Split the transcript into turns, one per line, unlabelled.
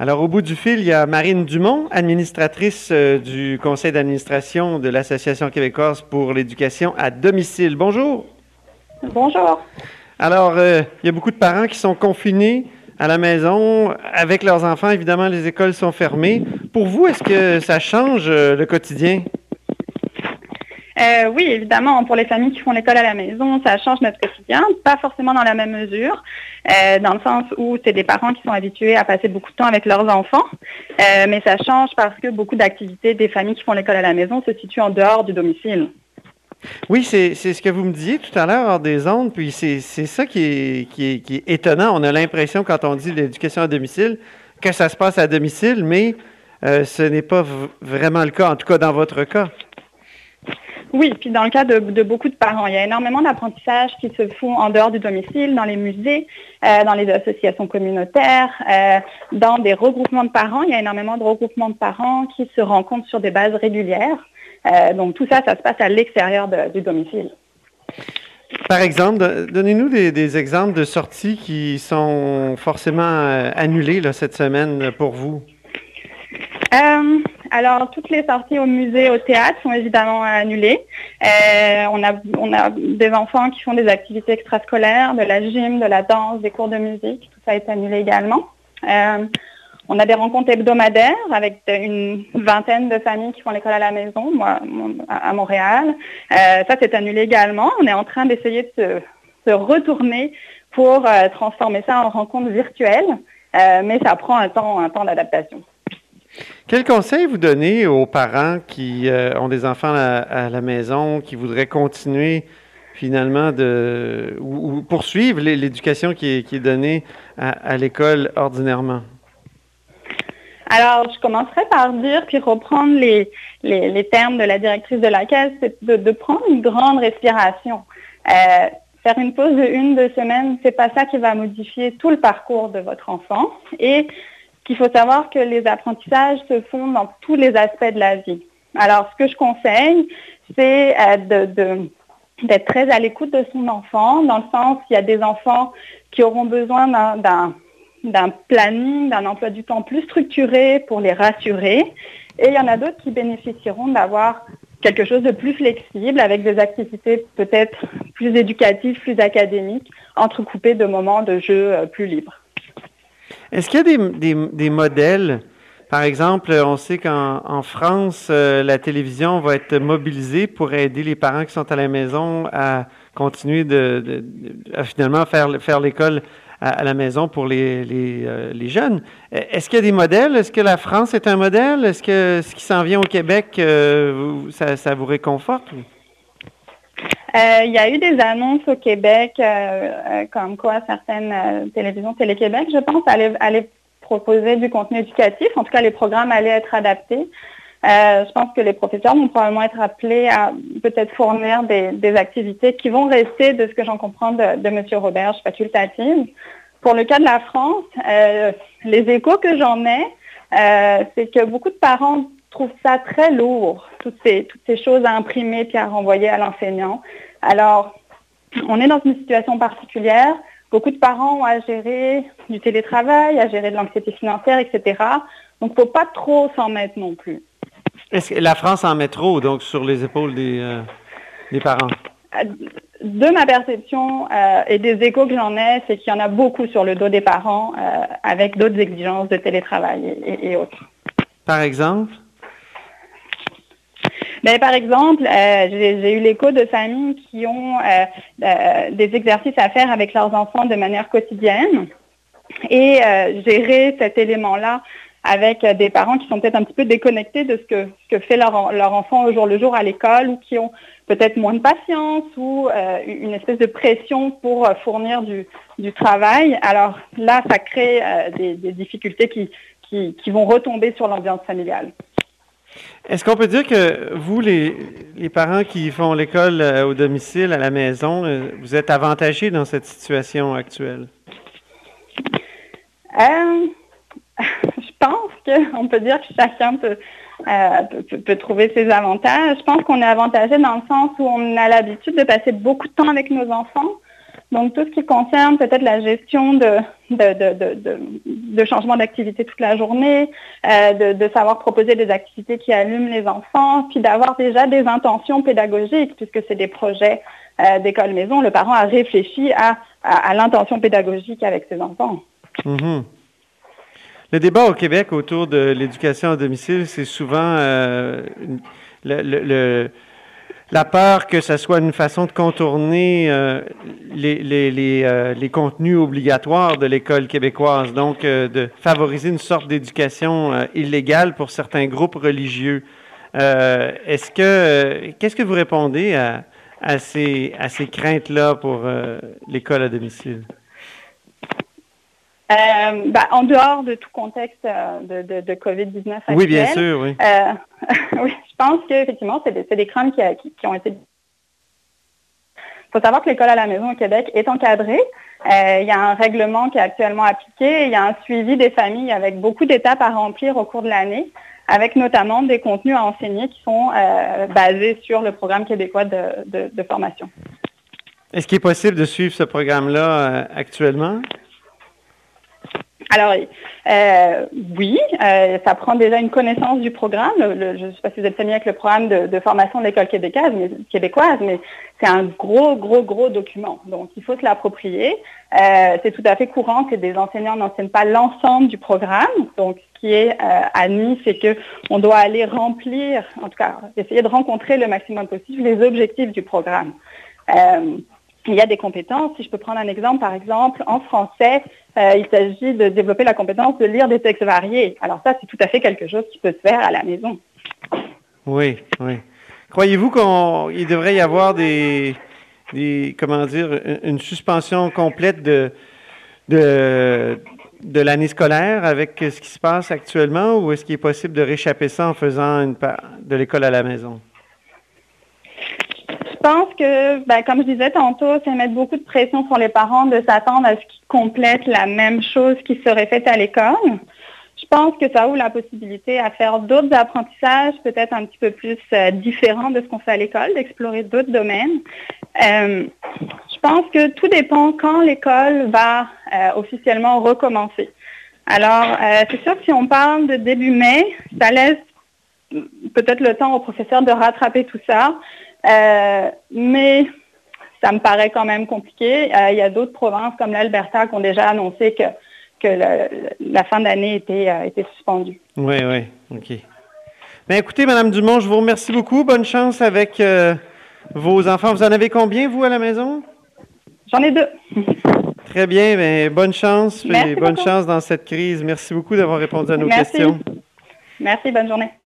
Alors, au bout du fil, il y a Marine Dumont, administratrice euh, du conseil d'administration de l'Association québécoise pour l'éducation à domicile. Bonjour.
Bonjour.
Alors, euh, il y a beaucoup de parents qui sont confinés à la maison avec leurs enfants. Évidemment, les écoles sont fermées. Pour vous, est-ce que ça change euh, le quotidien?
Euh, oui, évidemment, pour les familles qui font l'école à la maison, ça change notre quotidien, pas forcément dans la même mesure, euh, dans le sens où c'est des parents qui sont habitués à passer beaucoup de temps avec leurs enfants, euh, mais ça change parce que beaucoup d'activités des familles qui font l'école à la maison se situent en dehors du domicile.
Oui, c'est ce que vous me disiez tout à l'heure hors des ondes, puis c'est ça qui est, qui, est, qui est, étonnant. On a l'impression, quand on dit l'éducation à domicile, que ça se passe à domicile, mais ce n'est pas vraiment le cas, en tout cas dans votre cas.
Oui, puis dans le cas de, beaucoup de parents, il y a énormément d'apprentissages qui se font en dehors du domicile, dans les musées, euh, dans les associations communautaires, euh, dans des regroupements de parents. Il y a énormément de regroupements de parents qui se rencontrent sur des bases régulières. Euh, donc tout ça, ça se passe à l'extérieur du domicile.
Par exemple, donnez-nous des, exemples de sorties qui sont forcément annulées cette semaine pour vous.
Alors, toutes les sorties au musée, au théâtre sont évidemment annulées. Euh, on, a, des enfants qui font des activités extrascolaires, de la gym, de la danse, des cours de musique. Tout ça est annulé également. Euh, on a des rencontres hebdomadaires avec une vingtaine de familles qui font l'école à la maison, moi, à Montréal. Euh, ça, c'est annulé également. On est en train d'essayer de se, retourner pour transformer ça en rencontres virtuelles, mais ça prend un temps, un temps d'adaptation.
Quel conseil vous donnez aux parents qui euh, ont des enfants à, la maison, qui voudraient continuer finalement de ou, poursuivre l'éducation qui est, donnée à, l'école ordinairement?
Alors, je commencerai par dire, puis reprendre les, les, termes de la directrice de la caisse, c'est de, prendre une grande respiration. Euh, faire une pause de une, deux semaines, c'est pas ça qui va modifier tout le parcours de votre enfant. Et il faut savoir que les apprentissages se font dans tous les aspects de la vie. Alors, ce que je conseille, c'est euh, d'être très à l'écoute de son enfant, dans le sens qu'il y a des enfants qui auront besoin d'un planning, d'un emploi du temps plus structuré pour les rassurer. Et il y en a d'autres qui bénéficieront d'avoir quelque chose de plus flexible avec des activités peut-être plus éducatives, plus académiques, entrecoupées de moments de jeu euh, plus libres.
Est-ce qu'il y a des, modèles? Par exemple, on sait qu'en France, euh, la télévision va être mobilisée pour aider les parents qui sont à la maison à continuer de, finalement faire, faire l'école à, la maison pour les, euh, jeunes. Est-ce qu'il y a des modèles? Est-ce que la France est un modèle? Est-ce que ce qui s'en vient au Québec, euh, ça, vous réconforte?
Euh, il y a eu des annonces au Québec, euh, euh, comme quoi certaines télévisions Télé-Québec, je pense, allaient, proposer du contenu éducatif. En tout cas, les programmes allaient être adaptés. je pense que les professeurs vont probablement être appelés à peut-être fournir des, activités qui vont rester, de ce que j'en comprends de, de M. Robert, facultatives. Pour le cas de la France, les échos que j'en ai, c'est que beaucoup de parents trouve ça très lourd, toutes ces, toutes ces choses à imprimer puis à renvoyer à l'enseignant. Alors, on est dans une situation particulière. Beaucoup de parents ont à gérer du télétravail, à gérer de l'anxiété financière, etc. Donc, il ne faut pas trop s'en mettre non plus.
Est-ce que la France en met trop, donc, sur les épaules des, euh, des parents?
De ma perception euh, et des échos que j'en ai, c'est qu'il y en a beaucoup sur le dos des parents euh, avec d'autres exigences de télétravail et autres.
Par exemple?
Ben, par exemple, euh, j'ai eu l'écho de familles qui ont euh, euh, des exercices à faire avec leurs enfants de manière quotidienne et gérer cet élément-là avec des parents qui sont peut-être un petit peu déconnectés de ce que, fait leur, enfant au jour le jour à l'école ou qui ont peut-être moins de patience ou une espèce de pression pour fournir du, travail. Alors là, ça crée des, difficultés qui vont retomber sur l'ambiance familiale.
Est-ce qu'on peut dire que vous, les, parents qui font l'école euh, au domicile, à la maison, euh, vous êtes avantagés dans cette situation actuelle?
Euh, je pense qu'on peut dire que chacun peut, peut, trouver ses avantages. Je pense qu'on est avantagé dans le sens où on a l'habitude de passer beaucoup de temps avec nos enfants. Donc, tout ce qui concerne peut-être la gestion de, de, changement d'activité toute la journée, euh, de, savoir proposer des activités qui allument les enfants, puis d'avoir déjà des intentions pédagogiques, puisque c'est des projets euh, d'école maison. Le parent a réfléchi à, à, l'intention pédagogique avec ses enfants.
Mm-hmm. Le débat au Québec autour de l'éducation à domicile, c'est souvent euh, le la peur que ce soit une façon de contourner euh, euh, les, contenus obligatoires de l'école québécoise, donc euh, de favoriser une sorte d'éducation illégale pour certains groupes religieux. Est-ce que qu'est-ce que vous répondez à, à ces, à ces craintes-là pour l'école à domicile?
Euh, bah, en dehors de tout contexte euh, de, de, de COVID-19 actuel.
Oui, bien sûr, oui.
Euh, oui, je pense qu'effectivement, c'est des, des, craintes qui, qui, qui, ont été... Il faut savoir que l'école à la maison au Québec est encadrée. Euh, il y a un règlement qui est actuellement appliqué. Il y a un suivi des familles avec beaucoup d'étapes à remplir au cours de l'année, avec notamment des contenus à enseigner qui sont basés sur le programme québécois de formation.
Est-ce qu'il est possible de suivre ce programme-là actuellement?
Alors, euh, oui, euh, ça prend déjà une connaissance du programme. je ne sais pas si vous êtes familier avec le programme de, formation de l'école québécoise, mais, c'est un gros, gros, gros document. Donc, il faut se l'approprier. Euh, c'est tout à fait courant que des enseignants n'enseignent pas l'ensemble du programme. Donc, ce qui est admis, c'est qu'on doit aller remplir, en tout cas, essayer de rencontrer le maximum possible les objectifs du programme il y a des compétences. Si je peux prendre un exemple, par exemple, en français, euh, il s'agit de développer la compétence de lire des textes variés. Alors ça, c'est tout à fait quelque chose qui peut se faire à la maison.
Oui, oui. Croyez-vous qu'il devrait y avoir des, comment dire, une suspension complète de, de, l'année scolaire avec ce qui se passe actuellement ou est-ce qu'il est possible de réchapper ça en faisant de l'école à la maison?
Je pense que, ben, comme je disais tantôt, c'est mettre beaucoup de pression sur les parents de s'attendre à ce qu'ils complètent la même chose qui serait faite à l'école. Je pense que ça ouvre la possibilité à faire d'autres apprentissages, peut-être un petit peu plus euh, différents de ce qu'on fait à l'école, d'explorer d'autres domaines. Euh, je pense que tout dépend quand l'école va euh, officiellement recommencer. Alors, c'est sûr que si on parle de début mai, ça laisse peut-être le temps aux professeurs de rattraper tout ça. Euh, mais ça me paraît quand même compliqué. Euh, il y a d'autres provinces comme l'Alberta qui ont déjà annoncé que, que la fin d'année était, euh, était suspendue.
Oui, oui, OK. Ben, écoutez, Madame Dumont, je vous remercie beaucoup. Bonne chance avec vos enfants. Vous en avez combien, vous, à la maison?
J'en ai deux.
Très bien. Ben, bonne chance et bonne chance dans cette crise. Merci beaucoup d'avoir répondu à nos questions.
Merci. Bonne journée.